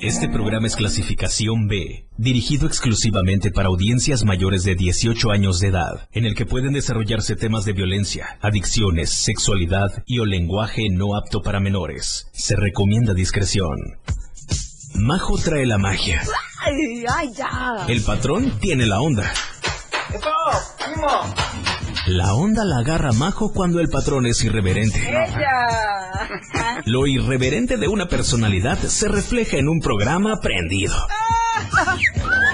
Este programa es clasificación B, dirigido exclusivamente para audiencias mayores de 18 años de edad, en el que pueden desarrollarse temas de violencia, adicciones, sexualidad y o lenguaje no apto para menores. Se recomienda discreción. Majo trae la magia. Ay, ay, ya. El patrón tiene la onda. La onda la agarra Majo cuando el patrón es irreverente. Ella. Lo irreverente de una personalidad se refleja en un programa prendido.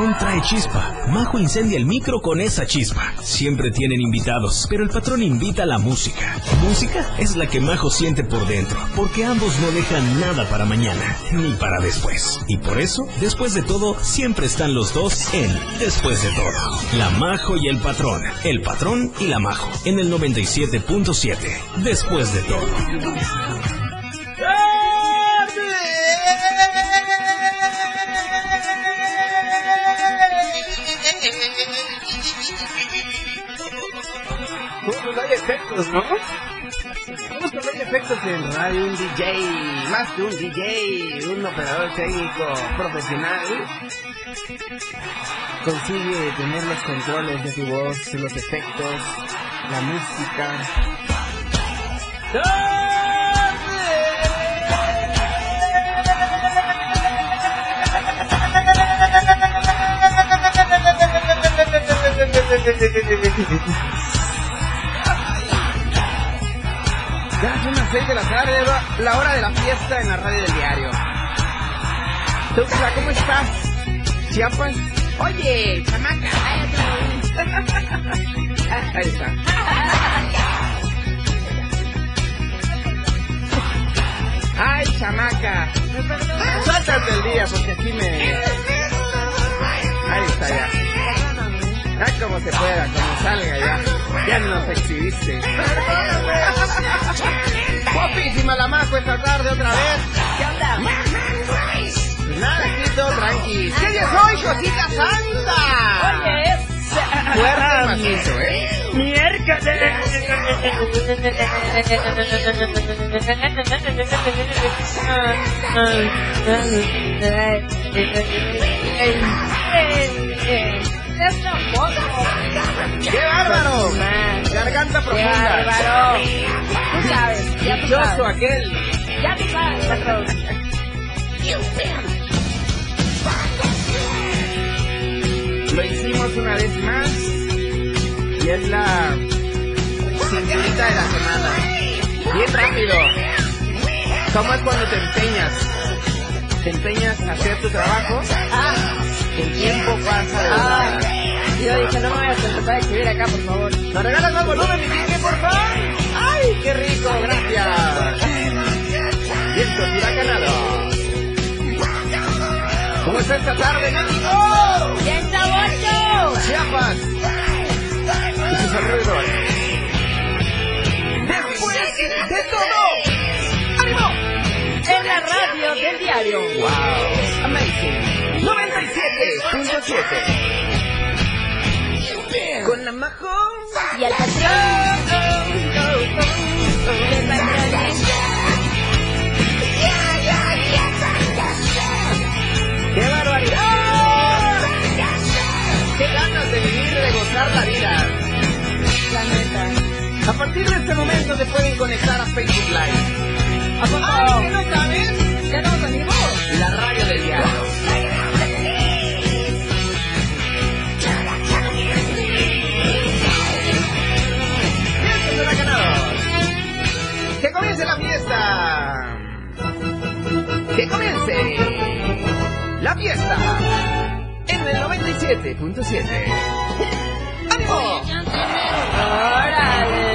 Patrón trae chispa. Majo incendia el micro con esa chispa. Siempre tienen invitados, pero el patrón invita a la música. Música es la que Majo siente por dentro, porque ambos no dejan nada para mañana, ni para después. Y por eso, después de todo, siempre están los dos en Después de todo. La Majo y el patrón. El patrón y la Majo. En el 97.7. Después de todo. ¿Cómo no hay efectos, no? ¿Cómo que no hay efectos en radio? Un DJ, más que un DJ, un operador técnico profesional, consigue tener los controles de tu voz, los efectos, la música. Ya son las 6 de la tarde, la- hora de la fiesta en la radio del diario. Tuxtla, ¿cómo estás? ¿Chiapas? Oye, chamaca. Ahí está. Ay, chamaca. Suéltate el día porque aquí me... Ahí está ya. Ya como se pueda, como salga ya. Ya nos exhibiste. Guapísima la maco esta tarde otra vez. ¿Qué onda? Pues nada, aquí todo tranqui. ¿Qué día es hoy, cosita santa? Oye, es... Fuerte macizo, ¿eh? Es una foto. ¡Qué bárbaro! Man. Garganta ¡Qué profunda. bárbaro! Tú sabes, ya tú sabes. aquel. Ya tú sabes, patrón. Lo hicimos una vez más. Y es la cinturita de la semana. Bien rápido. ¿Cómo es cuando te empeñas? Te empeñas a hacer tu trabajo. Ah, El tiempo pasa de ah. Volada. Yo dije, no me vayas a empezar a escribir acá, por favor. ¿Nos regalas más volumen, mi por favor? ¡Ay, qué rico! Gracias. Vientos huracanados. ¿Cómo está esta tarde, México? ¡Bien sabroso! Chiapas. Y sus alrededores. Después de todo. ¡Ánimo! En la radio del diario. ¡Wow! Amazing. 97.7. Con la majo. Y el patrón. ¡Qué barbaridad! ¡Qué ganas de vivir, de gozar la vida! La neta. A partir de este momento se pueden conectar a Facebook Live. ¡Ay, que no sabes! ¿Ya estamos en vivo? La radio del diario. Huracanados! ¡Que comience la fiesta! ¡Que comience! ¡La fiesta! En el 97.7. ¡Ánimo! ¡Órale!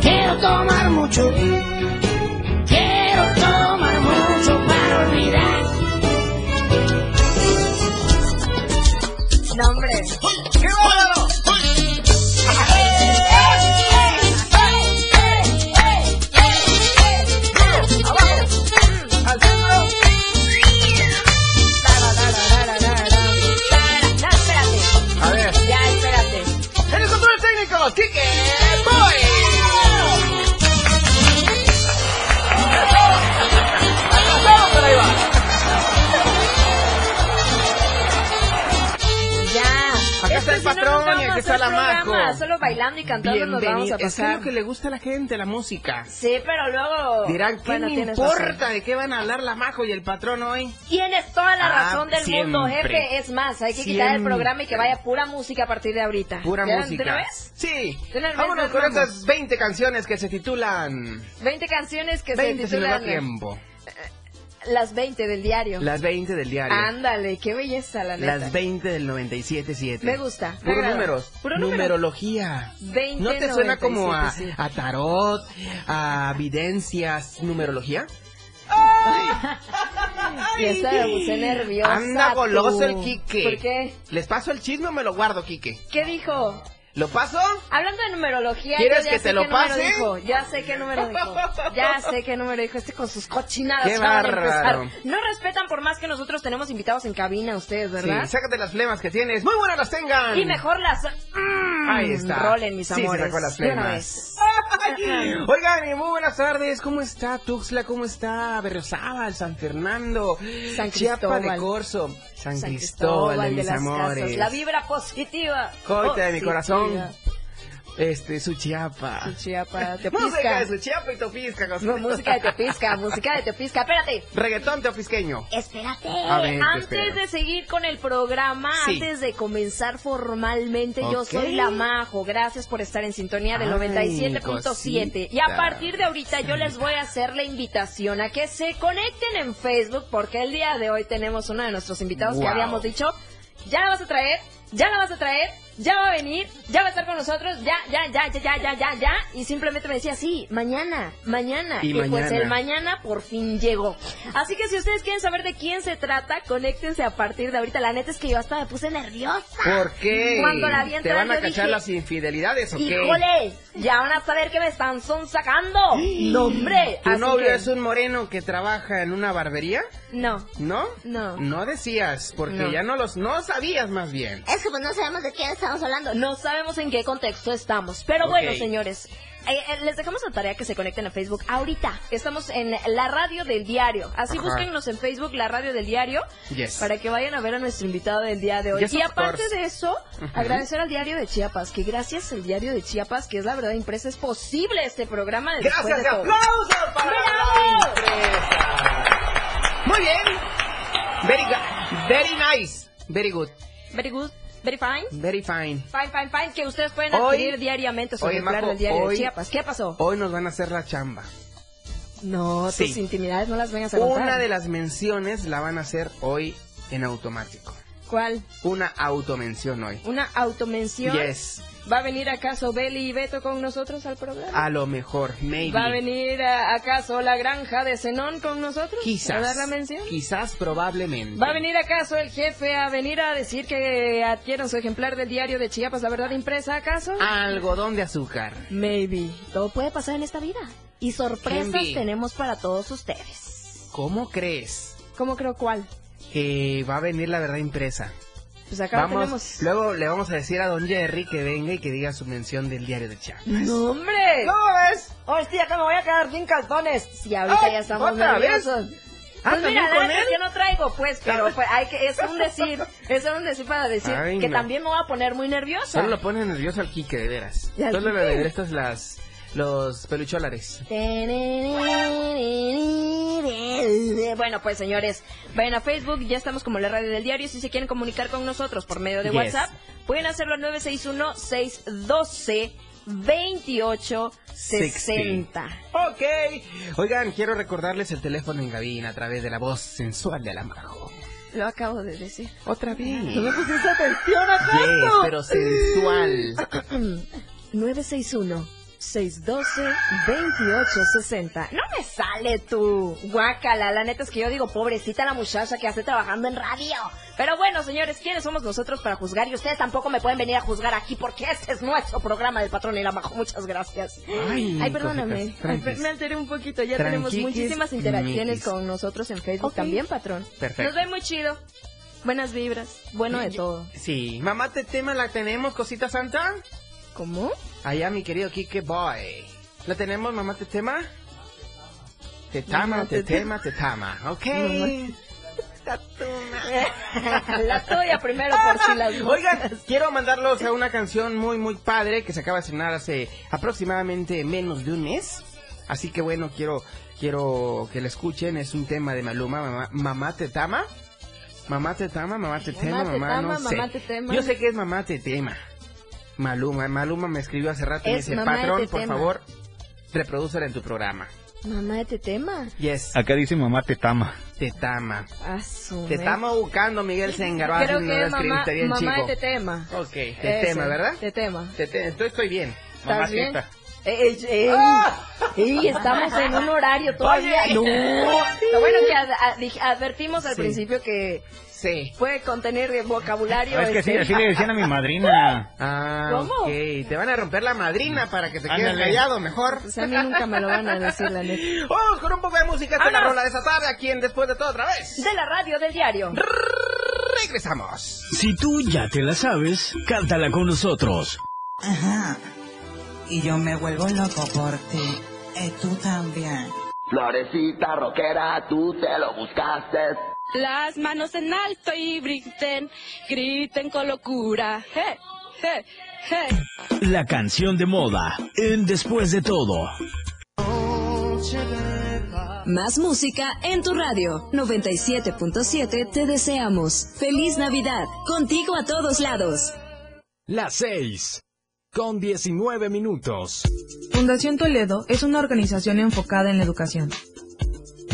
Quiero tomar mucho. Bailando y cantando nos vamos a Bienvenido. Es pasar. lo que le gusta a la gente, la música. Sí, pero luego... Dirán, ¿qué Bueno, me importa razón. de qué van a hablar la Majo y el patrón hoy? Tienes toda la Ah, razón del mundo, siempre. jefe. Es más, hay que quitar el Siempre. programa y que vaya pura música a partir de ahorita. Pura música. ¿De una vez? Sí. De una vez Vámonos nos con esas 20 canciones que se titulan 20 canciones que 20 se si nos da titulan tiempo. Las 20 del diario. Las 20 del diario. Ándale, qué belleza, la neta. Las 20 del 97.7. Me gusta, me Puros agrada. números. Puro número. Numerología. 20, ¿No te suena como a, 97, sí. a tarot, a evidencias, numerología? Y esta me puse nerviosa. Anda tú. goloso el Quique. ¿Por qué? ¿Les paso el chisme o me lo guardo, Quique? ¿Qué dijo? ¿Lo paso? Hablando de numerología, ¿Quieres yo ya que sé te lo pase? dijo. Ya sé qué número dijo. Ya sé qué número dijo. Este con sus cochinadas. Qué bárbaro. No respetan por más que nosotros tenemos invitados en cabina ustedes, ¿verdad? Sí, sácate las flemas que tienes. Muy buenas las tengan. Y mejor las... mm, Ahí está. Rolen, mis Sí, se amores. sacó las flemas. Oigan, muy buenas tardes. ¿Cómo está Tuxtla? ¿Cómo está Berriozábal, San Fernando? San Chiapa de Cristóbal. Corso. San, San Cristóbal, de mis las amores. Casas. La vibra positiva. Coita de mi corazón. Este, su Chiapa. Su Chiapa, Música Teopisca. de su Chiapa y Topisca. No, música de Teopisca, música de Teopisca. Espérate. Reggaetón teopisqueño. Espérate. A ver, te antes de seguir con el programa, Sí. antes de comenzar formalmente, yo soy la Majo. Gracias por estar en sintonía del Ay, 97.7. Y a partir de ahorita yo les voy a hacer la invitación a que se conecten en Facebook porque el día de hoy tenemos uno de nuestros invitados que habíamos dicho, ya la vas a traer, ya la vas a traer, ya va a venir, ya va a estar con nosotros, ya, ya, ya, ya, ya, ya, ya, ya. Y simplemente me decía, sí, mañana, mañana. Y pues mañana. el mañana por fin llegó. Así que si ustedes quieren saber de quién se trata, conéctense a partir de ahorita. La neta es que yo hasta me puse nerviosa. ¿Por qué? Cuando la vi ¿Te entrar, van a cachar dije, las infidelidades o qué? ¡Híjole! Ya van a saber que me están son sacando. ¡No, hombre! ¿Tu Así novio que- es un moreno que trabaja en una barbería? No. ¿No? No. No decías, porque No. ya no los... No sabías más bien. Es que pues no sabemos de quién estamos hablando. No sabemos en qué contexto estamos. Pero bueno, señores, eh, eh, les dejamos la tarea que se conecten a Facebook ahorita. Estamos en la radio del diario. Así Ajá. búsquennos en Facebook, la radio del diario, Yes. para que vayan a ver a nuestro invitado del día de hoy. Yes, y aparte course. de eso, agradecer al diario de Chiapas, que gracias al diario de Chiapas, que es la verdad impresa, es posible este programa de Después Gracias de aplausos para ¡Bravo! la empresa. Muy bien. Very, very nice. Very good. Very good, very fine. Very fine. Fine, fine, fine, que ustedes pueden Hoy- adquirir diariamente su Oye, ejemplar Majo, del diario hoy- de Chiapas. ¿Qué pasó? Hoy nos van a hacer la chamba. No, tus Sí. intimidades no las vengas a contar. Una de las menciones la van a hacer hoy en automático. ¿Cuál? Una automención hoy. ¿Una automención? Yes. ¿Va a venir acaso Beli y Beto con nosotros al programa? A lo mejor, maybe. ¿Va a venir a- acaso la granja de Zenón con nosotros? Quizás. ¿A dar la mención? Quizás, probablemente. ¿Va a venir acaso el jefe a venir a decir que adquieran su ejemplar del diario de Chiapas, la verdad impresa acaso? Algodón de azúcar. Maybe. Todo puede pasar en esta vida. Y sorpresas tenemos para todos ustedes. ¿Cómo crees ¿Cómo creo cuál? que va a venir la verdad impresa? Pues acá Vamos, tenemos... luego le vamos a decir a don Jerry que venga y que diga su mención del diario de Chiapas. ¡No, hombre! ¿Cómo ves? ¡Hostia, que me voy a quedar sin calzones! Sí, ahorita Ay, ya estamos ¿otra vez? nerviosos. Ah, Pues mira, ¿también la es que no traigo, pues, pero pues, hay que, es un decir, es un decir para decir Ay, que no. también me voy a poner muy nerviosa. Solo lo pone nervioso al Quique, de veras. ¿Y al Solo le estas las los pelucholares. Bueno, pues señores, vayan a Facebook, ya estamos como la radio del diario. Si se quieren comunicar con nosotros por medio de Yes. WhatsApp, pueden hacerlo al 961-612-2860. Ok. Oigan, quiero recordarles el teléfono en cabina a través de la voz sensual de Alamajo. Lo acabo de decir. Otra vez. ¿No me pusiste atención? Yes, pero sensual. 961-612-2860. No me sale tú. Guácala, la neta es que yo digo, pobrecita la muchacha que hace trabajando en radio. Pero bueno, señores, ¿quiénes somos nosotros para juzgar? Y ustedes tampoco me pueden venir a juzgar aquí porque este es nuestro programa del patrón y la bajo. Muchas gracias. Ay, perdóname. cositas, Ay, tranquis. me alteré un poquito. Ya tenemos muchísimas interacciones miquis. con nosotros en Facebook Ok. también, patrón. Perfecto. Nos ve muy chido. Buenas vibras. Bueno de todo. Sí, mamá te tema la tenemos, cosita santa. ¿Cómo? Allá mi querido Kike Boy. ¿La tenemos, mamá te tema? Te tama, Mamá te te tema, te tama. Ok. La tuya primero por si las Oigan, quiero mandarlos a una canción muy, muy padre que se acaba de estrenar hace aproximadamente menos de un mes. Así que bueno, quiero, quiero que la escuchen. Es un tema de Maluma, Mamá, mamá te tama. Mamá te tama, mamá te tema, Mamá mamá no sé. Yo sé que es mamá te tema. Maluma, Maluma me escribió hace rato y me dice, patrón, te por tema". favor, reprodúcela en tu programa. Mamá de este tema. Yes, Acá dice mamá te tama. te tama. A su Te estamos buscando, Miguel Sengaró. Creo que una es mamá, bien, mamá de chico. este tema. Ok, te Ese, tema, ¿verdad? Te tema. Te te- entonces estoy bien. ¿Estás bien? Mamacita. Ey, ey, ey, estamos en un horario todavía. Oye. No. Lo bueno que ad- ad- dij- advertimos al Sí. principio que Sí. puede contener vocabulario. Es que sí, este, así le decían a mi madrina. Ah, ¿Cómo? ok. Te van a romper la madrina para que te quedes callado mejor. Pues a mí nunca me lo van a decir, la neta. Vamos con un poco de música. Es la rola de esta tarde aquí en Después de todo otra vez. De la radio del diario. Regresamos. Si tú ya te la sabes, cántala con nosotros. Ajá. Y yo me vuelvo loco por ti. Y tú también. Florecita rockera, tú te lo buscaste. Las manos en alto y griten, griten con locura. ¡Hey! ¡Hey! ¡Hey! La canción de moda en Después de todo. Más música en tu radio. 97.7 te deseamos. Feliz Navidad. Contigo a todos lados. Las 6. Con 19 minutos. Fundación Toledo es una organización enfocada en la educación.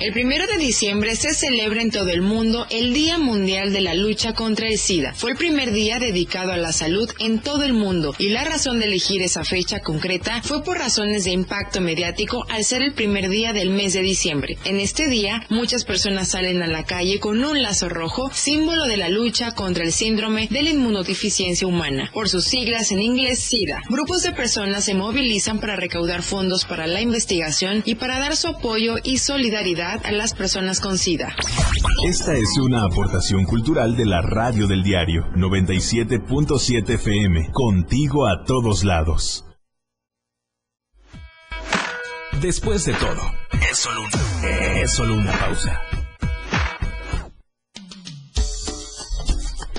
El primero de diciembre se celebra en todo el mundo el Día Mundial de la Lucha contra el SIDA. Fue el primer día dedicado a la salud en todo el mundo y la razón de elegir esa fecha concreta fue por razones de impacto mediático al ser el primer día del mes de diciembre. En este día, muchas personas salen a la calle con un lazo rojo, símbolo de la lucha contra el síndrome de la inmunodeficiencia humana, por sus siglas en inglés SIDA. Grupos de personas se movilizan para recaudar fondos para la investigación y para dar su apoyo y solidaridad a las personas con SIDA. Esta es una aportación cultural de la radio del diario 97.7 FM. Contigo a todos lados. Después de todo, es solo una, es solo una pausa.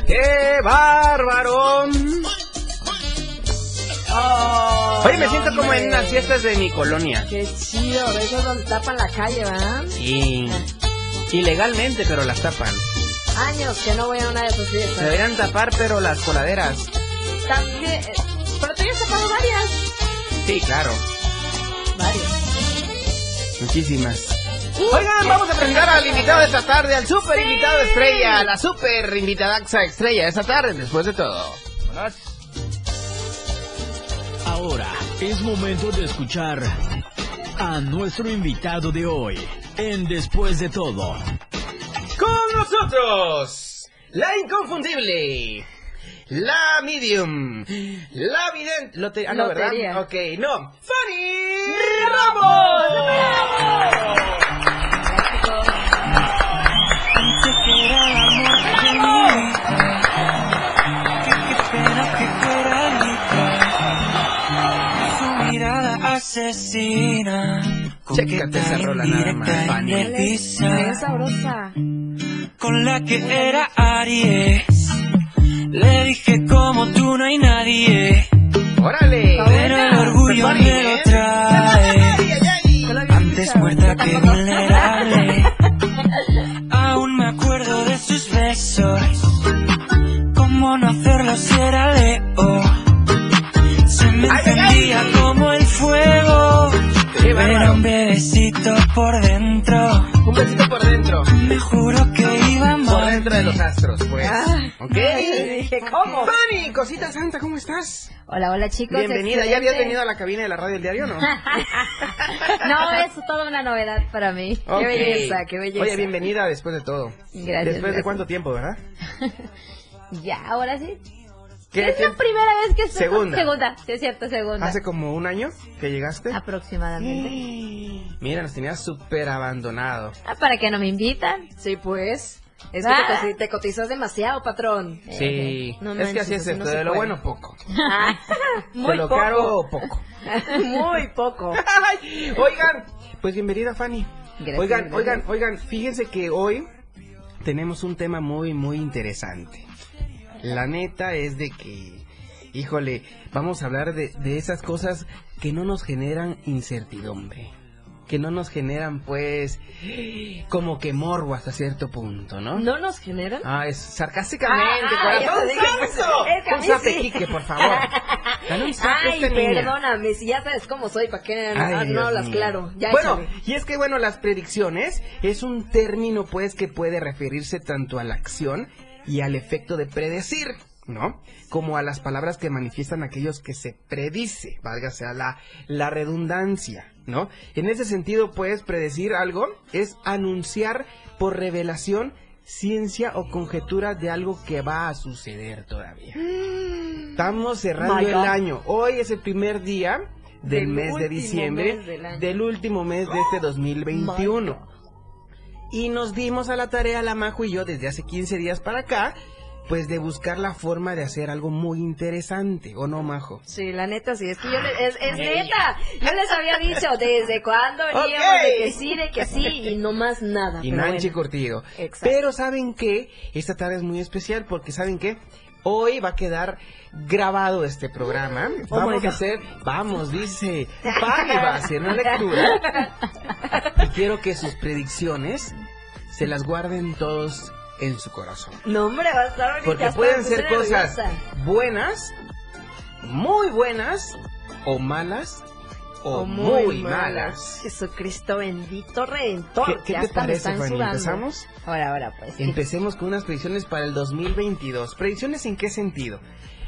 ¡Qué bárbaro! Oye, me siento como en unas fiestas de mi colonia. Qué chido, de esos donde tapan la calle, ¿verdad? Sí. Ilegalmente, pero las tapan. Años que no voy a una de esas fiestas. Se deberían tapar, pero las coladeras. También, eh, pero tú ya has tapado varias. Sí, claro. Varias. Muchísimas. Oigan, vamos a presentar al invitado de esta tarde, al super invitado estrella, la super invitada estrella de esta tarde, después de todo. Ahora es momento de escuchar a nuestro invitado de hoy en Después de todo. Con nosotros, la inconfundible, la medium, la vidente, lote- ah, no, Lotería. ¿verdad? Ok, no, Fanny Ramos. Asesina. Chécate esa rola nada más, Fanny. Bien sabrosa. Con la que era Aries. Le dije como tú no hay nadie. ¡Órale! Pero el orgullo Fanny, me lo ¿eh? trae. Antes muerta que vulnerable. Aún me acuerdo de sus besos. ¿Cómo no hacerlo si era Leo? Se me encendía como el. Era un bebecito por dentro. Un besito por dentro. Me juro que iba Por dentro de los astros, pues. Ah, ¿Ok? dije, ¿cómo? Fanny, cosita santa, ¿cómo estás? Hola, hola chicos. Bienvenida. ¿Ya habías venido a la cabina de la radio del diario o no? No, es toda una novedad para mí. Qué belleza, qué belleza. Oye, bienvenida después de todo. Gracias, Después de cuánto tiempo, ¿verdad? Ya, ahora sí. ¿Qué es la primera vez que estoy Segunda. Segunda, sí es cierto, segunda. Hace como un año que llegaste. Aproximadamente. Mira, nos tenías súper abandonado. Ah, ¿Para qué no me invitan? Sí, pues. Es que Ah. pues, te, cotizas demasiado, patrón. Sí, Eh, no es que así es esto, de lo puede. bueno poco. Ah, muy de lo poco. caro poco. Muy poco. Oigan, pues bienvenida Fanny. Gracias, oigan, oigan, oigan, fíjense que hoy tenemos un tema muy, muy interesante. La neta es de que, híjole, vamos a hablar de, de esas cosas que no nos generan incertidumbre. Que no nos generan, pues, como que morbo hasta cierto punto, ¿no? ¿No nos generan? Ah, es sarcásticamente, Ah, ah, corazón pues, santo. es que a Un mí zape, sí. Quique, por favor. Dale un Ay, niña. perdóname, si ya sabes cómo soy, ¿para qué no, Ay, no Dios las mío. claro? Ya bueno, échale. y es que bueno, las predicciones es un término pues que puede referirse tanto a la acción y al efecto de predecir, ¿no? Como a las palabras que manifiestan aquellos que se predice, válgase a la, la redundancia, ¿no? En ese sentido, pues, predecir algo es anunciar por revelación ciencia o conjetura de algo que va a suceder todavía. Estamos cerrando My el God. año. Hoy es el primer día del, Del mes de diciembre, mes del año. del último mes de este 2021. Y nos dimos a la tarea, la Majo y yo, desde hace 15 días para acá, pues de buscar la forma de hacer algo muy interesante, ¿o no, Majo? Sí, la neta, sí, es que yo le- es, es neta. Yo les había dicho desde cuándo veníamos Ok. de que sí, de que sí, y no más nada. Y Nanchi bueno. Curtido. Exacto. Pero ¿saben qué? Esta tarde es muy especial porque ¿saben qué? Hoy va a quedar grabado este programa. Oh vamos a hacer, vamos, dice, Fanny va a hacer una lectura. Y quiero que sus predicciones se las guarden todos en su corazón. No, hombre, va a estar Porque pueden ser cosas nerviosa. buenas, muy buenas, o malas, o, muy, malas. Jesucristo bendito redentor. ¿Qué- te parece, Fanny? ¿Empezamos? Ahora, ahora, pues. Empecemos con unas predicciones para el 2022. ¿Predicciones en qué sentido?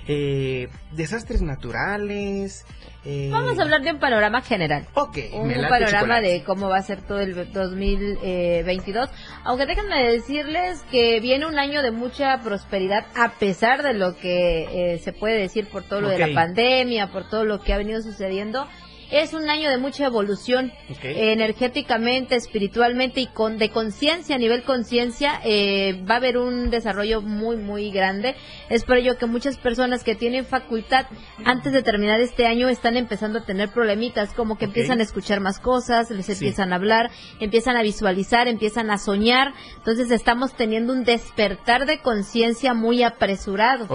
Eh, desastres naturales. eh, Vamos a hablar de un panorama general. Ok, Un me late panorama chocolate. de cómo va a ser todo el 2022. Aunque déjenme decirles que viene un año de mucha prosperidad, a pesar de lo que eh, se puede decir por todo lo de la pandemia, por todo lo que ha venido sucediendo. Es un año de mucha evolución energéticamente, espiritualmente y con de conciencia, a nivel conciencia, eh, va a haber un desarrollo muy, muy grande. Es por ello que muchas personas que tienen facultad antes de terminar este año están empezando a tener problemitas, como que empiezan a escuchar más cosas, les Sí. empiezan a hablar, empiezan a visualizar, empiezan a soñar. Entonces estamos teniendo un despertar de conciencia muy apresurado.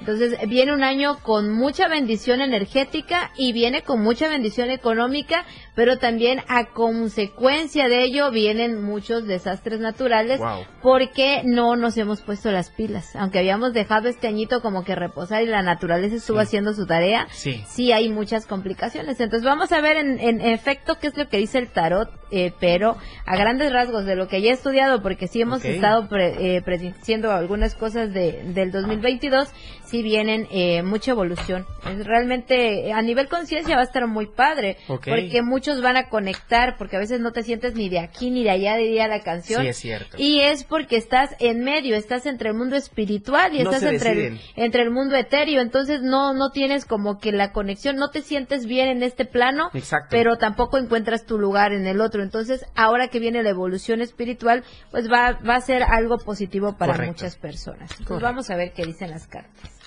Entonces viene un año con mucha bendición energética y viene con mucha bendición económica, pero también a consecuencia de ello vienen muchos desastres naturales Wow. porque no nos hemos puesto las pilas. Aunque habíamos dejado este añito como que reposar y la naturaleza estuvo Sí. haciendo su tarea, Sí. sí hay muchas complicaciones. Entonces vamos a ver en, en efecto qué es lo que dice el tarot, eh, pero a grandes rasgos de lo que ya he estudiado, porque sí hemos estado pre- eh, prediciendo algunas cosas de, del 2022, sí vienen eh, mucha evolución. Es realmente a nivel conciencia va a estar muy padre, porque muchos van a conectar, porque a veces no te sientes ni de aquí ni de allá, diría la canción. Sí, es cierto. Y es porque estás en medio, estás entre el mundo espiritual y No estás entre el, entre el mundo etéreo, entonces no no tienes como que la conexión, no te sientes bien en este plano, Exacto. pero tampoco encuentras tu lugar en el otro. Entonces, ahora que viene la evolución espiritual, pues va va a ser algo positivo para Correcto. muchas personas. Entonces, Correcto. vamos a ver qué dicen las cartas.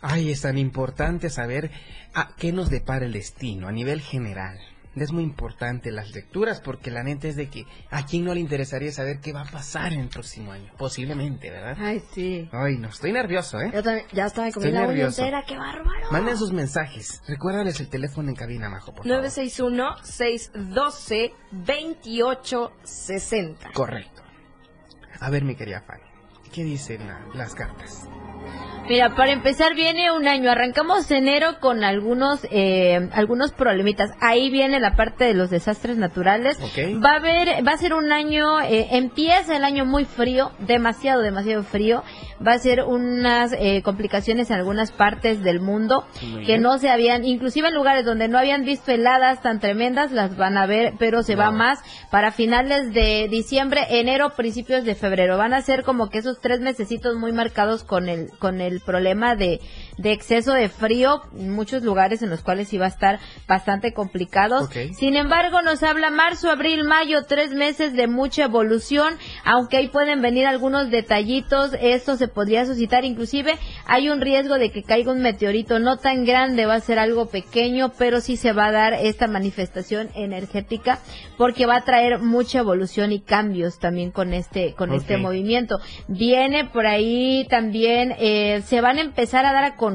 Ay, es tan importante saber a qué nos depara el destino a nivel general. Es muy importante las lecturas porque la neta es de que a quién no le interesaría saber qué va a pasar en el próximo año. Posiblemente, ¿verdad? Ay, sí. Ay, no, estoy nervioso, ¿eh? Yo también, ya estaba me comí la nervioso. entera, qué bárbaro. Manden sus mensajes. Recuérdales el teléfono en cabina, Majo, por favor. 961-612-2860. Correcto. A ver, mi querida Fanny, ¿qué dicen la- las cartas? Mira, para empezar viene un año. Arrancamos enero con algunos eh, algunos problemitas. Ahí viene la parte de los desastres naturales. Ok. Va a haber, va a ser un año. eh, empieza el año muy frío, demasiado, demasiado frío. Va a ser unas eh, complicaciones en algunas partes del mundo Muy que bien. no se habían, inclusive en lugares donde no habían visto heladas tan tremendas, las van a ver, pero se va más para finales de diciembre, enero, principios de febrero. Van a ser como que esos tres mesecitos muy marcados con el, con el problema de, de exceso de frío, en muchos lugares en los cuales iba a estar bastante complicados. Ok. Sin embargo, nos habla marzo, abril, mayo, tres meses de mucha evolución, aunque ahí pueden venir algunos detallitos, esto se podría suscitar, inclusive hay un riesgo de que caiga un meteorito, no tan grande, va a ser algo pequeño, pero sí se va a dar esta manifestación energética, porque va a traer mucha evolución y cambios también con este, con este movimiento. Viene por ahí también, eh, se van a empezar a dar a conocer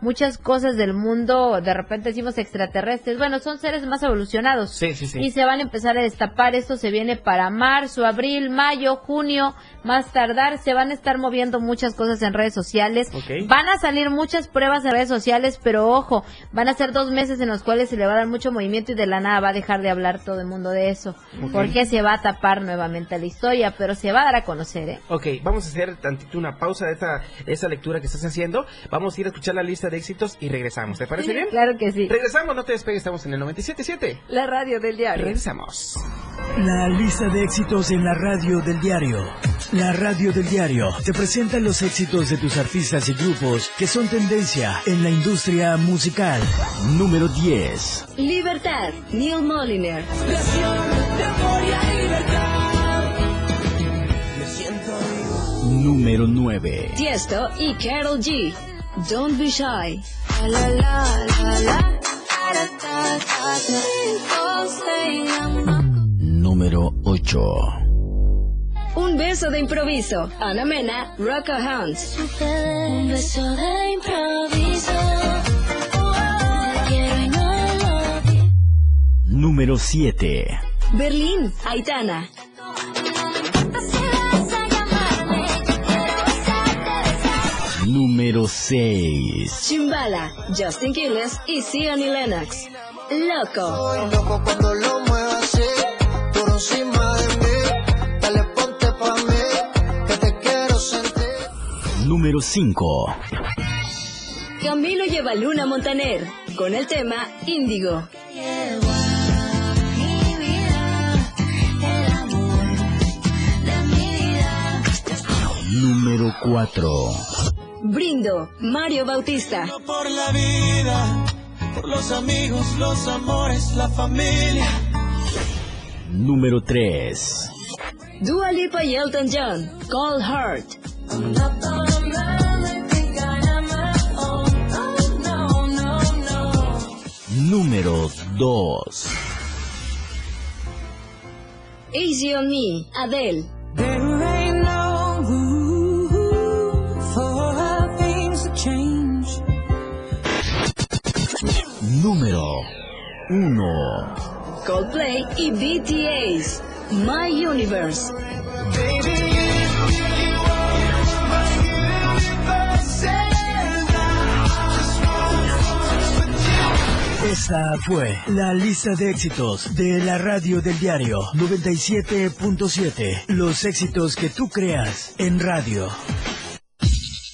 muchas cosas del mundo, de repente decimos extraterrestres, bueno, son seres más evolucionados. Sí, sí, sí. Y se van a empezar a destapar, esto se viene para marzo, abril, mayo, junio, más tardar, se van a estar moviendo muchas cosas en redes sociales. Ok. Van a salir muchas pruebas en redes sociales, pero ojo, van a ser dos meses en los cuales se le va a dar mucho movimiento y de la nada va a dejar de hablar todo el mundo de eso. Porque se va a tapar nuevamente la historia, pero se va a dar a conocer, ¿eh? Ok, vamos a hacer tantito una pausa de esta, esta lectura que estás haciendo. Vamos a ir a escuchar la lista de éxitos y regresamos. ¿Te parece bien? Claro que sí. Regresamos, no te despegues, estamos en el 97.7. La radio del diario. Regresamos. La lista de éxitos en la radio del diario. La radio del diario te presenta los éxitos de tus artistas y grupos que son tendencia en la industria musical. Número 10. Libertad, Neil Moliner. Número 9. Tiesto y Carol G. Don't be shy. Número 8. Un beso de improviso. Ana Mena, Rocco Hounds. Un beso de improviso. Número 7. Berlín, Aitana. Número 6. Chimbala, Justin Quiles y Sione Lennox. Loco. loco cuando lo muevas así, por encima de mí. Dale, ponte pa' mí, que te quiero sentir. Número 5. Camilo lleva Luna Montaner con el tema Índigo. Número 4. Brindo, Mario Bautista. Por la vida, por los amigos, los amores, la familia. Número 3. Dua Lipa y Elton John, Cold Heart. Número 2. Easy on Me, Adele. Número 1. Coldplay y BTS. My Universe. Esta fue la lista de éxitos de la radio del diario 97.7. Los éxitos que tú creas en radio.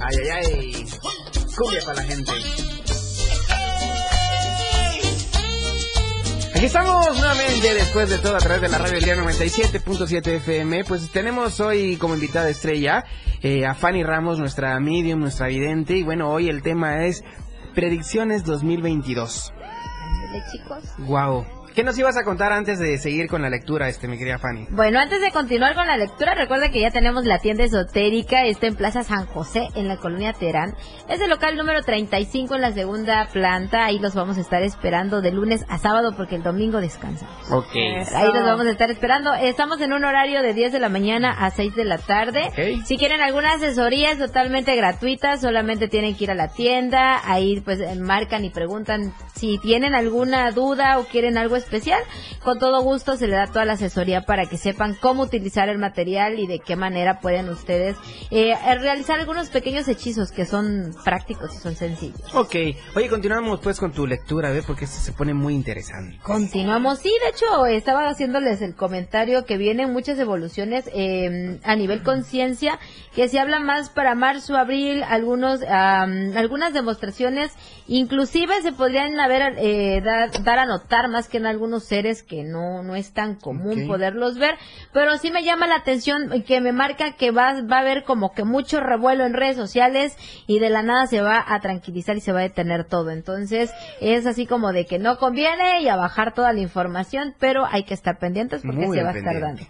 Ay, ay, ay. Cumbia para la gente. Aquí estamos nuevamente después de todo a través de la radio del día 97.7 FM. Pues tenemos hoy como invitada estrella eh, a Fanny Ramos, nuestra medium, nuestra vidente. Y bueno, hoy el tema es predicciones 2022. chicos. Wow. ¿Qué nos ibas a contar antes de seguir con la lectura, este, mi querida Fanny? Bueno, antes de continuar con la lectura, recuerda que ya tenemos la tienda esotérica, está en Plaza San José, en la colonia Terán. Es el local número 35 en la segunda planta, ahí los vamos a estar esperando de lunes a sábado porque el domingo descansa. Ok. Ahí los vamos a estar esperando. Estamos en un horario de 10 de la mañana a 6 de la tarde. Ok. Si quieren alguna asesoría es totalmente gratuita, solamente tienen que ir a la tienda, ahí pues marcan y preguntan si tienen alguna duda o quieren algo especial. Con todo gusto se le da toda la asesoría para que sepan cómo utilizar el material y de qué manera pueden ustedes eh, realizar algunos pequeños hechizos que son prácticos y son sencillos. Ok. Oye, continuamos pues con tu lectura, ¿ve? Porque esto se pone muy interesante. Continuamos. Sí, de hecho, estaba haciéndoles el comentario que vienen muchas evoluciones eh, a nivel conciencia, que se habla más para marzo, abril, algunos, am, algunas demostraciones, inclusive se podrían haber, eh, dar, dar a notar más que en algunos seres que no, no es tan común poderlos ver, pero sí me llama la atención que me marca que va, va a haber como que mucho revuelo en redes sociales y de la nada se va a tranquilizar y se va a detener todo. Entonces es así como de que no conviene y a bajar toda la información, pero hay que estar pendientes porque Muy se va a estar dando.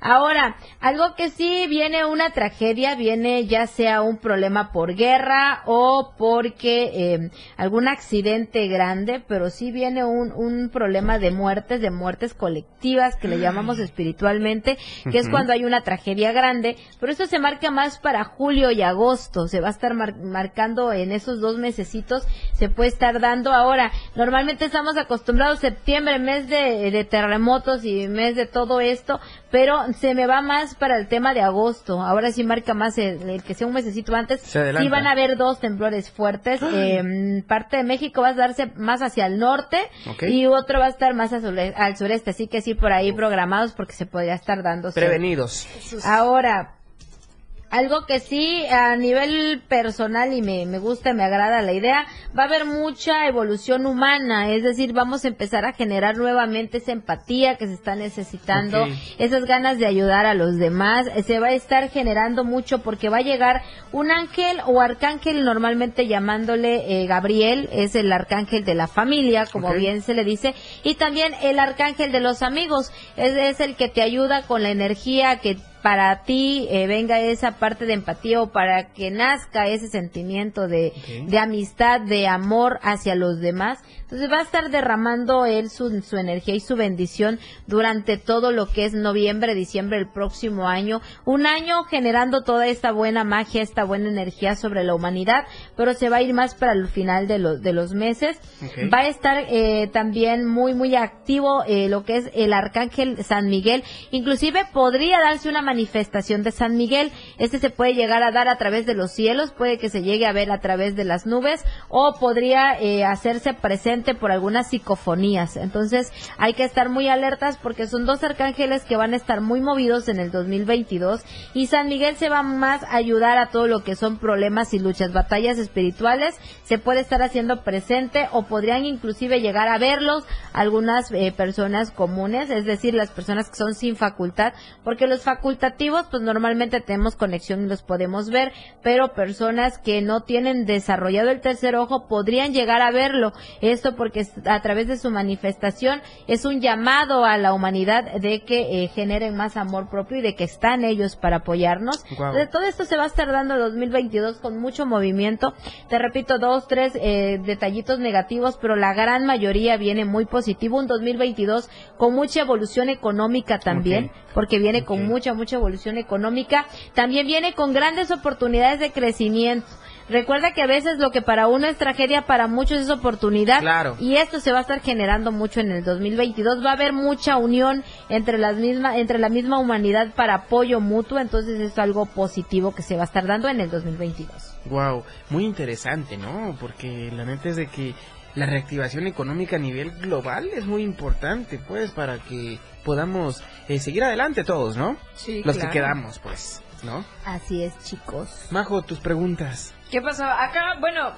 Ahora, algo que sí viene una tragedia, viene ya sea un problema por guerra o porque eh, algún accidente grande, pero sí viene un, un problema de muertes, de muertes colectivas que le llamamos espiritualmente, que es cuando hay una tragedia grande, pero esto se marca más para julio y agosto, se va a estar mar- marcando en esos dos mesecitos, se puede estar dando ahora. Normalmente estamos acostumbrados septiembre, mes de, de terremotos y mes de todo esto, pero se me va más para el tema de agosto. Ahora sí marca más el, el que sea un mesecito antes. Sí van a haber dos temblores fuertes. Eh, parte de México va a darse más hacia el norte y otro va a estar más al sure- al sureste. Así que sí, por ahí programados porque se podría estar dando. Prevenidos. Ahora, algo que sí a nivel personal y me, me gusta, me agrada la idea, va a haber mucha evolución humana, es decir, vamos a empezar a generar nuevamente esa empatía que se está necesitando, esas ganas de ayudar a los demás, se va a estar generando mucho porque va a llegar un ángel o arcángel, normalmente llamándole eh, Gabriel, es el arcángel de la familia, como bien se le dice, y también el arcángel de los amigos, es, es el que te ayuda con la energía que para ti eh, venga esa parte de empatía o para que nazca ese sentimiento de, de amistad, de amor hacia los demás. Entonces va a estar derramando él su, su energía y su bendición durante todo lo que es noviembre, diciembre del próximo año. Un año generando toda esta buena magia, esta buena energía sobre la humanidad, pero se va a ir más para el final de, los de los meses. Va a estar eh, también muy, muy activo eh, lo que es el arcángel San Miguel. Inclusive podría darse una manifestación de San Miguel. Este se puede llegar a dar a través de los cielos, puede que se llegue a ver a través de las nubes o podría eh, hacerse presente por algunas psicofonías. Entonces hay que estar muy alertas porque son dos arcángeles que van a estar muy movidos en el 2022 y San Miguel se va más a ayudar a todo lo que son problemas y luchas, batallas espirituales, se puede estar haciendo presente o podrían inclusive llegar a verlos algunas eh, personas comunes, es decir, las personas que son sin facultad, porque los pues normalmente tenemos conexión y los podemos ver, pero personas que no tienen desarrollado el tercer ojo podrían llegar a verlo. Esto porque a través de su manifestación es un llamado a la humanidad de que eh, generen más amor propio y de que están ellos para apoyarnos. De todo esto se va a estar dando el 2022 con mucho movimiento. Te repito, dos, tres eh, detallitos negativos, pero la gran mayoría viene muy positivo. Un 2022 con mucha evolución económica también, porque viene con mucha, mucha evolución económica. También viene con grandes oportunidades de crecimiento. Recuerda que a veces lo que para uno es tragedia, para muchos es oportunidad. Claro. Y esto se va a estar generando mucho en el 2022. Va a haber mucha unión entre las misma, entre la misma humanidad para apoyo mutuo. Entonces es algo positivo que se va a estar dando en el 2022. Wow, muy interesante, ¿no? Porque la neta es de que la reactivación económica a nivel global es muy importante, pues, para que podamos eh, seguir adelante todos, ¿no? Sí, Los claro. que quedamos, pues, ¿no? Así es, chicos. Majo, tus preguntas. ¿Qué pasó? Acá, bueno,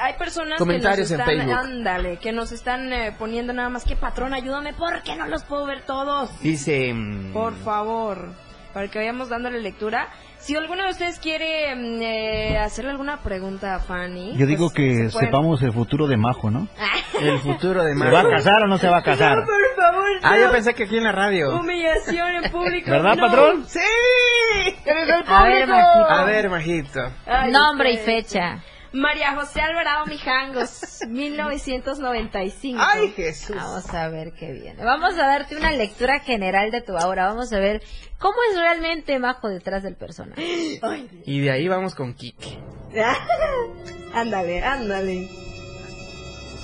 hay personas Comentarios que en nos están, Facebook. ándale, que nos están eh, poniendo nada más que patrón, ayúdame porque no los puedo ver todos. Dice... mm, Por favor, para que vayamos dándole lectura. Si alguno de ustedes quiere mm, eh, hacerle alguna pregunta a Fanny. Yo digo pues, que se sepamos el futuro de Majo, ¿no? El futuro de ¿Se Majo. va a casar o no se va a casar? No, por favor. Ah, no. yo pensé que aquí en la radio. Humillación en público. ¿Verdad, no. patrón? ¡Sí! ¡Eres el A ver, público! Majito. A ver, Majito. Ay, Nombre y fecha. María José Alvarado Mijangos, 1995. ¡Ay, Jesús! Vamos a ver qué viene. Vamos a darte una lectura general de tu aura. Vamos a ver cómo es realmente Majo detrás del personaje. Ay, Y de ahí vamos con Kike. ándale, ándale.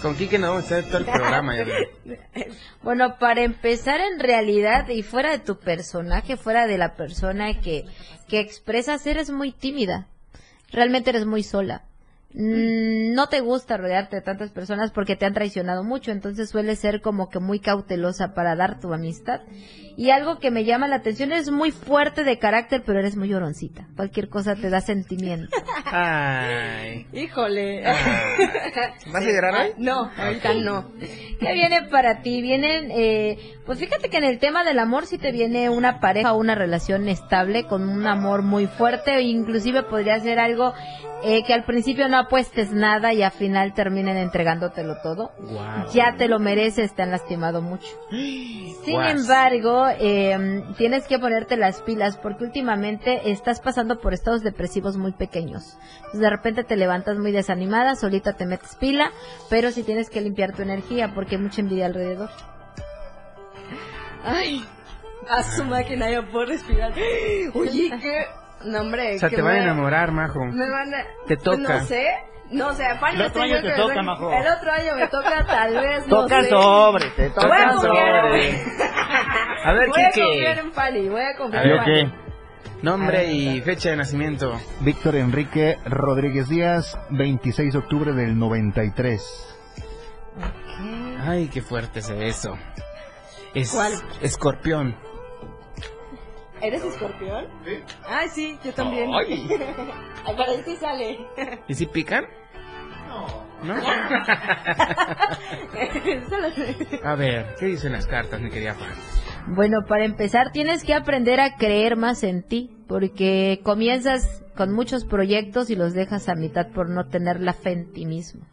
Con Kike no vamos a hacer todo el programa. ya. Bueno, para empezar, en realidad, y fuera de tu personaje, fuera de la persona que, que expresas, eres muy tímida. Realmente eres muy sola. Mm, No te gusta rodearte de tantas personas porque te han traicionado mucho, entonces suele ser como que muy cautelosa para dar tu amistad. Y algo que me llama la atención, eres muy fuerte de carácter, pero eres muy lloroncita. Cualquier cosa te da sentimiento. Ay. Híjole. ¿Vas a llorar hoy? No, ahorita no. ¿Qué viene para ti? Vienen, eh, pues fíjate que en el tema del amor si te viene una pareja o una relación estable con un amor muy fuerte o inclusive podría ser algo eh, que al principio no apuestes nada y al final terminen entregándotelo todo. Ya te lo mereces, te han lastimado mucho. Sin embargo, eh, tienes que ponerte las pilas porque últimamente estás pasando por estados depresivos muy pequeños. Entonces, de repente te levantas muy desanimada, solita te metes pila, pero sí tienes que limpiar tu energía porque hay mucha envidia alrededor. Ay, a su máquina ya puedo respirar. Oye, qué. No, hombre. O sea, que te van a enamorar, Majo. Me van a. Te toca. No sé. No sé, Fanny El otro año te toca, me- Majo. El otro año me toca, tal vez. no Toca sé. sobre, te toca sobre. A ver, Voy a Kike. confiar en Fanny, voy a confiar A en ver, Fanny. Nombre y fecha de nacimiento. Víctor Enrique Rodríguez Díaz, 26 de octubre del 93. Ay, qué fuerte es eso. Es ¿Cuál? escorpión. ¿Eres escorpión? Sí. Ay, sí, yo también. Ay. Ay, para sí sale. ¿Y si pican? No. A ver, ¿qué dicen las cartas, mi querida Fan? Bueno, para empezar tienes que aprender a creer más en ti, porque comienzas con muchos proyectos y los dejas a mitad por no tener la fe en ti mismo.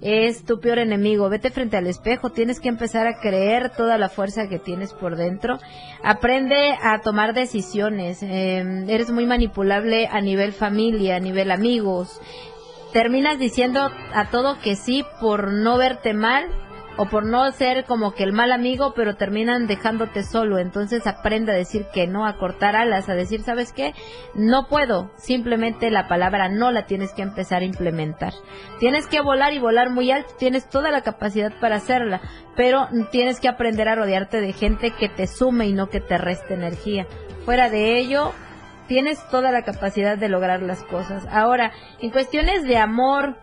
Es tu peor enemigo. Vete frente al espejo. Tienes que empezar a creer toda la fuerza que tienes por dentro. Aprende a tomar decisiones. Eh, eres muy manipulable a nivel familia, a nivel amigos. Terminas diciendo a todo que sí por no verte mal o por no ser como que el mal amigo, pero terminan dejándote solo. Entonces aprende a decir que no, a cortar alas, a decir, ¿sabes qué? No puedo. Simplemente la palabra no la tienes que empezar a implementar. Tienes que volar y volar muy alto, tienes toda la capacidad para hacerla, pero tienes que aprender a rodearte de gente que te sume y no que te reste energía. Fuera de ello, tienes toda la capacidad de lograr las cosas. Ahora, en cuestiones de amor,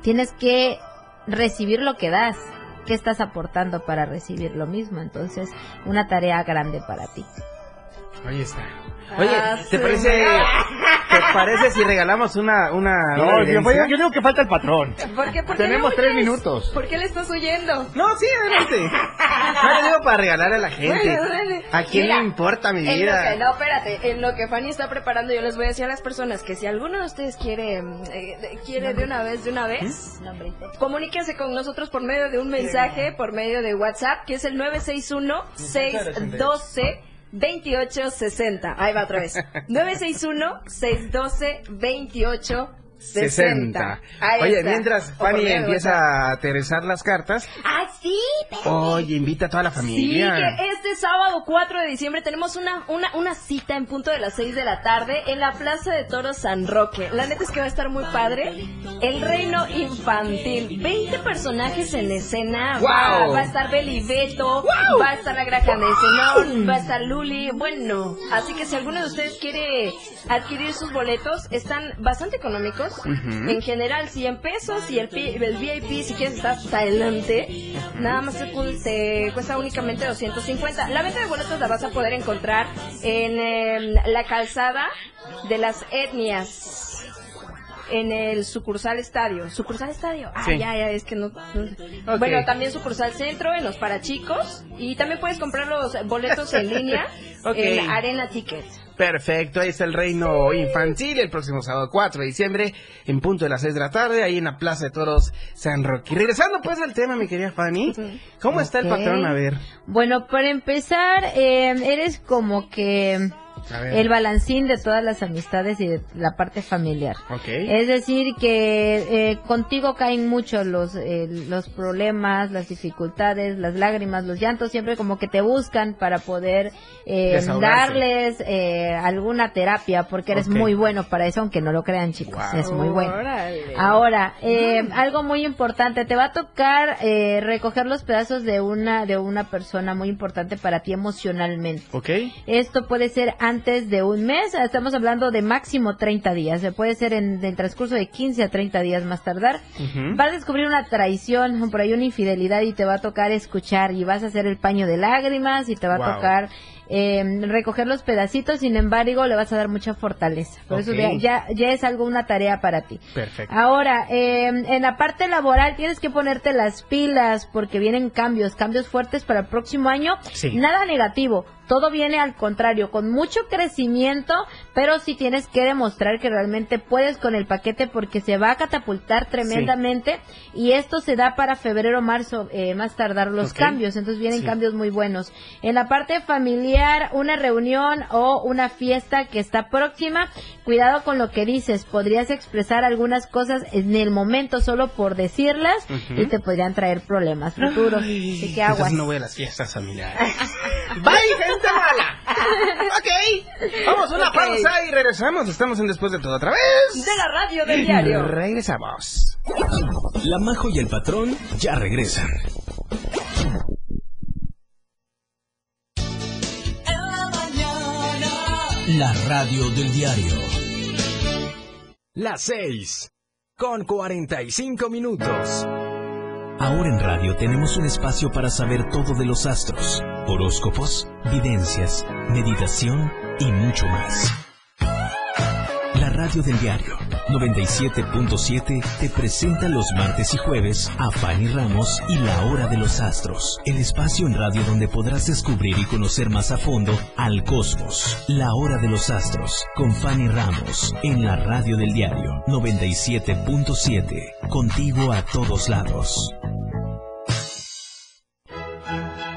tienes que recibir lo que das. ¿Qué estás aportando para recibir lo mismo? Entonces, una tarea grande para ti. Ahí está. Oye, Ah, ¿te parece, ¿te parece si regalamos una, una, No, una yo, digo que falta el patrón. ¿Por qué, por qué Tenemos tres huyes? minutos. ¿Por qué le estás huyendo? No, sí, adelante. No, yo digo para regalar a la gente. Bueno, dale. ¿A quién Mira, le importa mi En lo vida? que, no, espérate, en lo que Fanny está preparando, yo les voy a decir a las personas que si alguno de ustedes quiere, eh, quiere de una vez, de una vez, comuníquense con nosotros por medio de un mensaje, por medio de WhatsApp, que es el 961-612. 2860. Ahí va otra vez. 961-612-2860. 60. Ahí Oye, está. mientras Fanny medio empieza a aterrizar las cartas, ¡Ah, sí! Oye, invita a toda la Sí, familia. que este sábado 4 de diciembre tenemos una, una, una cita en punto de las 6 de la tarde en la Plaza de Toros San Roque. La neta es que va a estar muy padre. El Reino Infantil. 20 personajes en escena. ¡Wow! va a estar Beli Beto, va a estar la de Zenón, va a estar Luli. Bueno, así que si alguno de ustedes quiere adquirir sus boletos, están bastante económicos. En general 100 pesos y el, pi- el VIP si quieres estar hasta adelante. Nada más te, cu- te cuesta únicamente 250 la venta de boletos la vas a poder encontrar en em, la calzada de las etnias en el sucursal estadio. Sucursal estadio ah Sí. ya ya es que no, bueno también sucursal centro en los parachicos y también puedes comprar los boletos en línea en arena ticket Perfecto, ahí está el reino infantil el próximo sábado 4 de diciembre en punto de las 6 de la tarde, ahí en la Plaza de Toros San Roque. Regresando pues al tema, mi querida Fanny, ¿cómo está el patrón? A ver. Bueno, para empezar, eh, eres como que. El balancín de todas las amistades y de la parte familiar. Ok. Es decir, que eh, contigo caen mucho los, eh, los problemas, las dificultades, las lágrimas, los llantos, siempre como que te buscan para poder eh, darles eh, alguna terapia, porque eres muy bueno para eso, aunque no lo crean chicos, Wow. es muy bueno. Órale. Ahora, eh, algo muy importante, te va a tocar eh, recoger los pedazos de una de una persona muy importante para ti emocionalmente. Ok. Esto puede ser antes de un mes, estamos hablando de máximo 30 días, puede ser en, el transcurso de 15 a 30 días más tardar. Ujú. Vas a descubrir una traición, por ahí una infidelidad y te va a tocar escuchar y vas a hacer el paño de lágrimas y te va Wow. a tocar eh, recoger los pedacitos, sin embargo le vas a dar mucha fortaleza. Por eso ya es algo, una tarea para ti. Perfecto. Ahora, eh, en la parte laboral tienes que ponerte las pilas porque vienen cambios, cambios fuertes para el próximo año. Sí. Nada negativo, todo viene al contrario, con mucho crecimiento, pero sí tienes que demostrar que realmente puedes con el paquete porque se va a catapultar tremendamente y esto se da para febrero, marzo, eh, más tardar los cambios, entonces vienen Sí. cambios muy buenos. En la parte familiar, una reunión o una fiesta que está próxima, cuidado con lo que dices, podrías expresar algunas cosas en el momento solo por decirlas y te podrían traer problemas futuros. Así que aguas. No voy a las fiestas familiares. ¡Bye, gente mala! ok, vamos a una pausa y regresamos. Estamos en Después de Todo otra vez. de la radio del diario Regresamos. La Majo y el patrón ya regresan. La radio del diario. Las 6 con 45 minutos. Ahora en radio tenemos un espacio para saber todo de los astros, horóscopos, videncias, meditación y mucho más. La radio del diario 97.7 te presenta los martes y jueves a Fanny Ramos y la hora de los astros, el espacio en radio donde podrás descubrir y conocer más a fondo al cosmos. La hora de los astros con Fanny Ramos en la radio del diario 97.7, contigo a todos lados.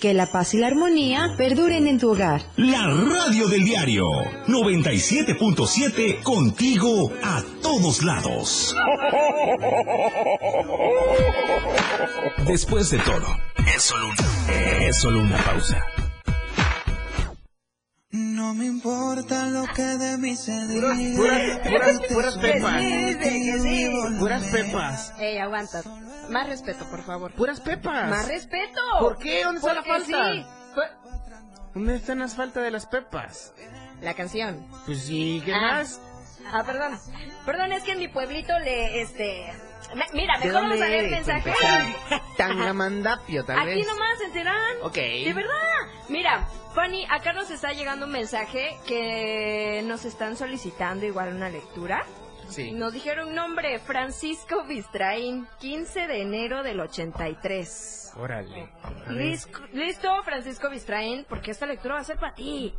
Que la paz y la armonía perduren en tu hogar. La radio del diario 97.7 contigo a todos lados. Después de todo, es solo una, es solo una pausa. No me importa lo que de mí se diga. Puras, puras, puras pepas. Puras pepas. Ey, aguanta. Más respeto, por favor. Puras pepas. Más respeto. ¿Por qué? ¿Dónde está la falta? sí. ¿Dónde están las faltas de las pepas? La canción. Pues sí, ¿qué Ah. más? Ah, perdón. Perdón, es que en mi pueblito le, este... me- Mira, ¿De mejor vamos a leer el eres, mensaje. para Tangamandapio, tal Aquí vez. nomás se enteran. Ok. De verdad. Mira, Fanny, acá nos está llegando un mensaje que nos están solicitando igual una lectura. Sí. Nos dijeron nombre, Francisco Bistraín, 15 de enero del 83. Órale. Listo, Francisco Bistraín, porque esta lectura va a ser para ti.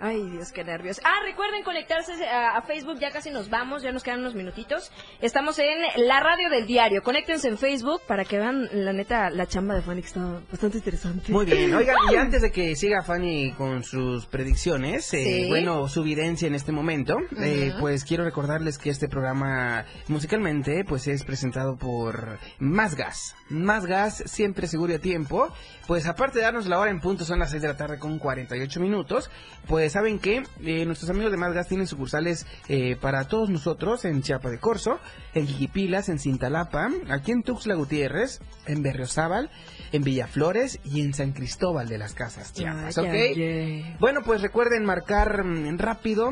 Ay, Dios, qué nervios. Ah, recuerden conectarse a, a Facebook, ya casi nos vamos, ya nos quedan unos minutitos. Estamos en la radio del diario. Conéctense en Facebook para que vean, la neta, la chamba de Fanny que está bastante interesante. Muy bien, oigan, y antes de que siga Fanny con sus predicciones, eh, Sí. bueno, su videncia en este momento, eh, pues quiero recordarles que este programa musicalmente pues es presentado por Más Gas. Más Gas, siempre seguro y a tiempo. Pues aparte de darnos la hora en punto, son las 6 de la tarde con 48 minutos. Pues saben que eh, nuestros amigos de Más Gas tienen sucursales eh, para todos nosotros en Chiapa de Corzo, en Jiquipilas, en Cintalapa, aquí en Tuxtla Gutiérrez, en Berriozábal, en Villaflores y en San Cristóbal de las Casas Chiapas, ay, ay. Bueno, pues recuerden marcar mm, rápido,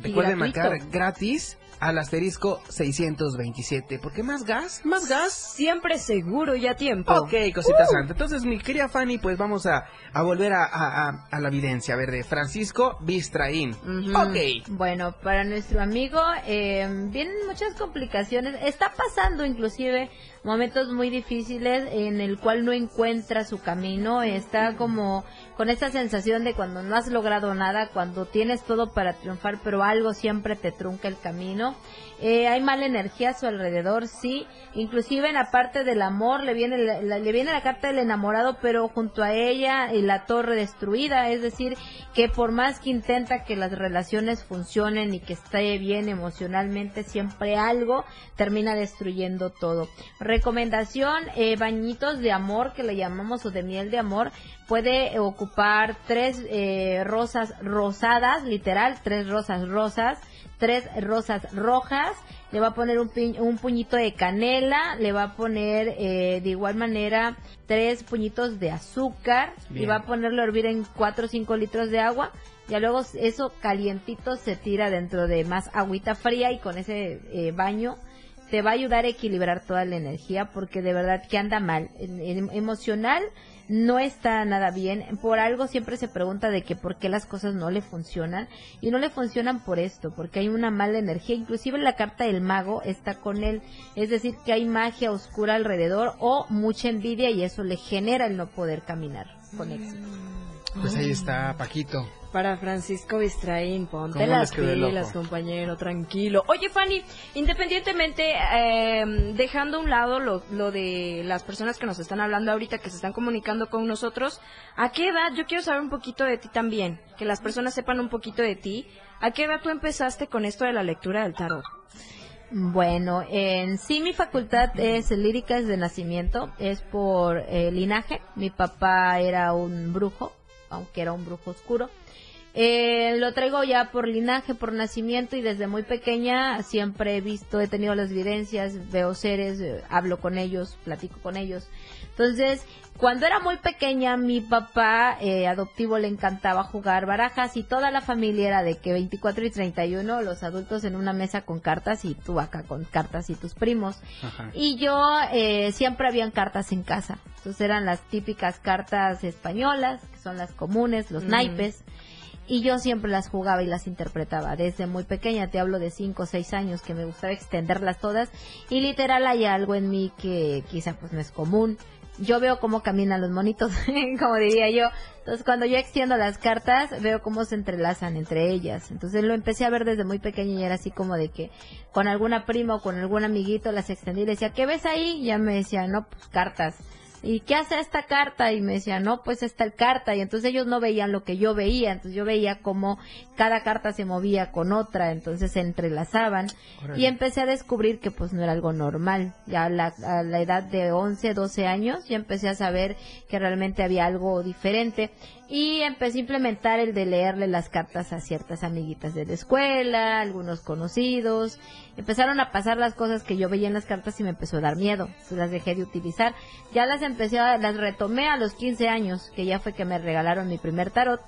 recuerden marcar gratis al asterisco 627, porque más gas, más gas. Siempre seguro y a tiempo. Ok, cosita Uh. santa. Entonces, mi querida Fanny, pues vamos a, a volver a, a- la evidencia, a ver, de Francisco Bistraín. Ujú. Ok. Bueno, para nuestro amigo eh, vienen muchas complicaciones. Está pasando inclusive momentos muy difíciles en el cual no encuentra su camino. Está como con esta sensación de cuando no has logrado nada, cuando tienes todo para triunfar, pero algo siempre te trunca el camino. Eh, hay mala energía a su alrededor, sí. Inclusive en la parte del amor le viene la, le viene la carta del enamorado, pero junto a ella y la torre destruida. Es decir, que por más que intenta que las relaciones funcionen y que esté bien emocionalmente, siempre algo termina destruyendo todo. Recomendación, eh, bañitos de amor que le llamamos o de miel de amor. Puede ocupar tres eh, rosas rosadas, literal, tres rosas rosas tres rosas rojas, le va a poner un, pi- un puñito de canela, le va a poner eh, de igual manera tres puñitos de azúcar y va a ponerlo a hervir en 4 o 5 litros de agua. Ya luego eso calientito se tira dentro de más agüita fría y con ese eh, baño te va a ayudar a equilibrar toda la energía porque de verdad que anda mal. En- en- emocional no está nada bien. Por algo siempre se pregunta de que por qué las cosas no le funcionan. Y no le funcionan por esto, porque hay una mala energía. Inclusive la carta del mago está con él. Es decir, que hay magia oscura alrededor o mucha envidia y eso le genera el no poder caminar con éxito. Pues ahí está Paquito. Para Francisco Bistraín, ponte ¿Cómo las pilas, compañero, tranquilo. Oye, Fanny, independientemente, eh, dejando a un lado lo, lo de las personas que nos están hablando ahorita, que se están comunicando con nosotros, ¿a qué edad? Yo quiero saber un poquito de ti también, que las personas sepan un poquito de ti. ¿A qué edad tú empezaste con esto de la lectura del tarot? Bueno, en sí mi facultad es lírica es de nacimiento, es por eh, linaje. Mi papá era un brujo, aunque era un brujo oscuro. Eh, lo traigo ya por linaje, por nacimiento y desde muy pequeña siempre he visto, he tenido las evidencias, veo seres, eh, hablo con ellos, platico con ellos. Entonces, cuando era muy pequeña, mi papá eh, adoptivo le encantaba jugar barajas y toda la familia era de que 24 y 31, los adultos en una mesa con cartas y tú acá con cartas y tus primos. Y yo eh, siempre habían cartas en casa. Entonces eran las típicas cartas españolas, que son las comunes, los naipes. Y yo siempre las jugaba y las interpretaba. Desde muy pequeña, te hablo de 5 o 6 años, que me gustaba extenderlas todas. Y literal hay algo en mí que quizá pues no es común. Yo veo cómo caminan los monitos, como diría yo. Entonces cuando yo extiendo las cartas, veo cómo se entrelazan entre ellas. Entonces lo empecé a ver desde muy pequeña y era así como de que con alguna prima o con algún amiguito las extendí y decía, ¿qué ves ahí? Y ya me decía, no, pues cartas. ¿Y qué hace esta carta? Y me decía, no, pues está el carta. Y entonces ellos no veían lo que yo veía. Entonces yo veía como cada carta se movía con otra, entonces se entrelazaban. Órale. Y empecé a descubrir que pues no era algo normal. Ya a la, a la edad de 11, 12 años, ya empecé a saber que realmente había algo diferente. Y empecé a implementar el de leerle las cartas a ciertas amiguitas de la escuela, algunos conocidos. Empezaron a pasar las cosas que yo veía en las cartas y me empezó a dar miedo. Entonces las dejé de utilizar. Ya las empecé a, las retomé a los 15 años, que ya fue que me regalaron mi primer tarot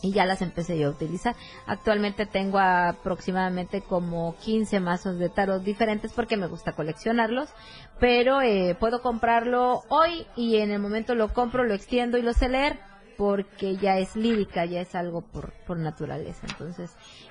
y ya las empecé yo a utilizar. Actualmente tengo aproximadamente como 15 mazos de tarot diferentes porque me gusta coleccionarlos, pero eh, puedo comprarlo hoy y en el momento lo compro, lo extiendo y lo sé leer porque ya es lírica, ya es algo por, por naturaleza. Entonces,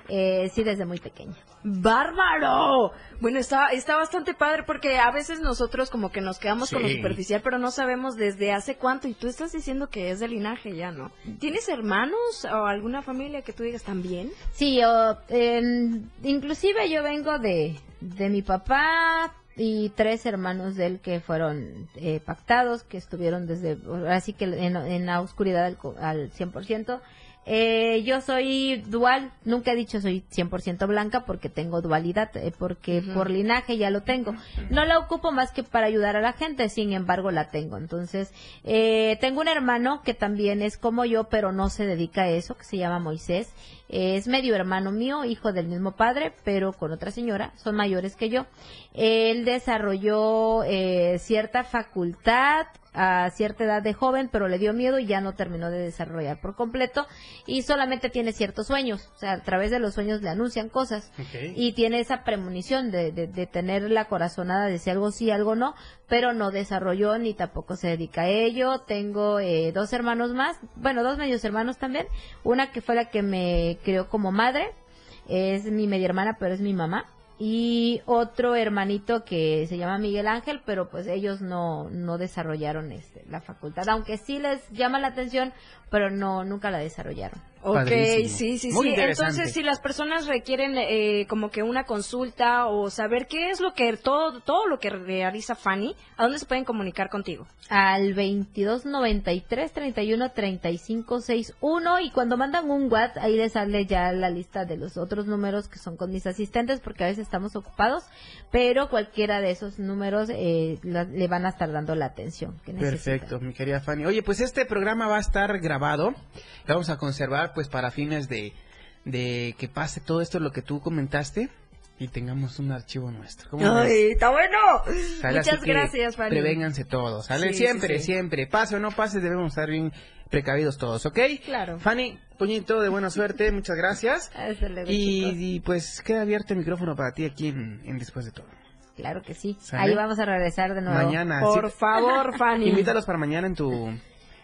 eh, sí, desde muy pequeña. ¡Bárbaro! Bueno, está, está bastante padre porque a veces nosotros como que nos quedamos con lo superficial, pero no sabemos desde hace cuánto. Y tú estás diciendo que es de linaje ya, ¿no? ¿Tienes hermanos o alguna familia que tú digas también? Sí, yo, en- inclusive yo vengo de, de mi papá y tres hermanos de él que fueron eh, pactados, que estuvieron desde, así que en, la oscuridad al, al 100%. Eh, yo soy dual, nunca he dicho soy 100% blanca porque tengo dualidad, eh, porque por linaje ya lo tengo. No la ocupo más que para ayudar a la gente, sin embargo la tengo. Entonces, eh, tengo un hermano que también es como yo, pero no se dedica a eso, que se llama Moisés. Es medio hermano mío, hijo del mismo padre, pero con otra señora, son mayores que yo. Él desarrolló eh, cierta facultad a cierta edad de joven, pero le dio miedo y ya no terminó de desarrollar por completo y solamente tiene ciertos sueños, o sea, a través de los sueños le anuncian cosas y tiene esa premonición de, de, de tener la corazonada de si algo sí, algo no, pero no desarrolló ni tampoco se dedica a ello. Tengo eh, dos hermanos más, bueno, dos medios hermanos también, una que fue la que me crió como madre, es mi media hermana, pero es mi mamá. Y otro hermanito que se llama Miguel Ángel, pero pues ellos no, no desarrollaron este, la facultad, aunque sí les llama la atención, pero no, nunca la desarrollaron. Ok, Padrísimo. sí, sí, Muy sí. Entonces, si las personas requieren eh, como que una consulta o saber qué es lo que todo todo lo que realiza Fanny, ¿a dónde se pueden comunicar contigo? al 22 93 31 35 61 y cuando mandan un WhatsApp ahí les sale ya la lista de los otros números que son con mis asistentes porque a veces estamos ocupados pero cualquiera de esos números eh, la- le van a estar dando la atención que. Perfecto, mi querida Fanny. Oye, pues este programa va a estar grabado. Lo vamos a conservar pues para fines de, de que pase todo esto lo que tú comentaste y tengamos un archivo nuestro. Ay, está bueno. Muchas gracias, Fanny. Prevénganse todos, ¿sale? Sí, siempre, sí, sí. siempre. Pase o no pase, debemos estar bien precavidos todos, ¿ok? Claro. Fanny, puñito de buena suerte, muchas gracias. Chicos. Y, y, pues queda abierto el micrófono para ti aquí en, en Después de Todo. Claro que sí. ¿Sale? Ahí vamos a regresar de nuevo. Mañana. Por favor, Fanny. Invítalos para mañana en tu,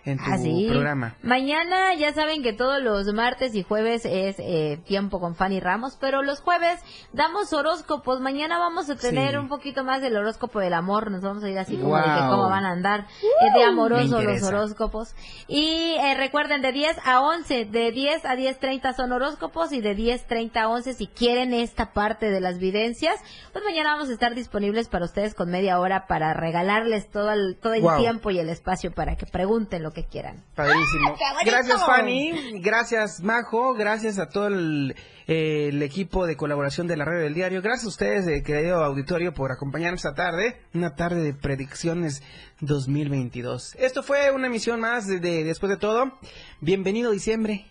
en tu Ah, sí. programa. Mañana ya saben que todos los martes y jueves es eh, tiempo con Fanny Ramos, pero los jueves damos horóscopos. Mañana vamos a tener Sí. un poquito más del horóscopo del amor. Nos vamos a ir así como de que Wow. cómo van a andar eh, de amoroso los horóscopos. Y eh, recuerden, de 10 a 11, de 10 a 10.30 son horóscopos y de 10.30 a 11 si quieren esta parte de las videncias, pues mañana vamos a estar disponibles para ustedes con media hora para regalarles todo el, todo el Wow. tiempo y el espacio para que pregunten lo que quieran. Padrísimo. ¡Qué bonito! Gracias, Fanny. Gracias, Majo. Gracias a todo el, eh, el equipo de colaboración de la radio del diario. Gracias a ustedes, eh, querido auditorio, por acompañarnos esta tarde. Una tarde de predicciones 2022. Esto fue una emisión más de, de Después de Todo. Bienvenido diciembre.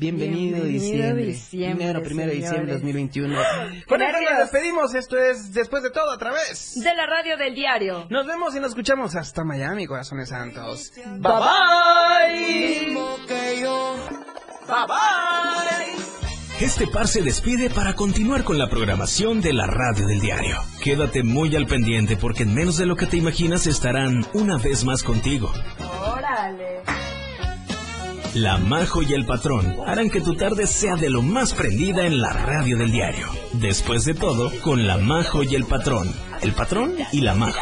Bienvenido, Bienvenido diciembre. diciembre, Primero, primero de diciembre señores. 2021. Con esto nos despedimos. Esto es Después de todo, a través. De la radio del diario. Nos vemos y nos escuchamos hasta Miami, corazones santos. Bye bye. Bye bye. Este par se despide para continuar con la programación de la radio del diario. Quédate muy al pendiente porque en menos de lo que te imaginas estarán una vez más contigo. Órale. La Majo y el Patrón harán que tu tarde sea de lo más prendida en la radio del diario. Después de todo, con La Majo y el Patrón. El Patrón y La Majo.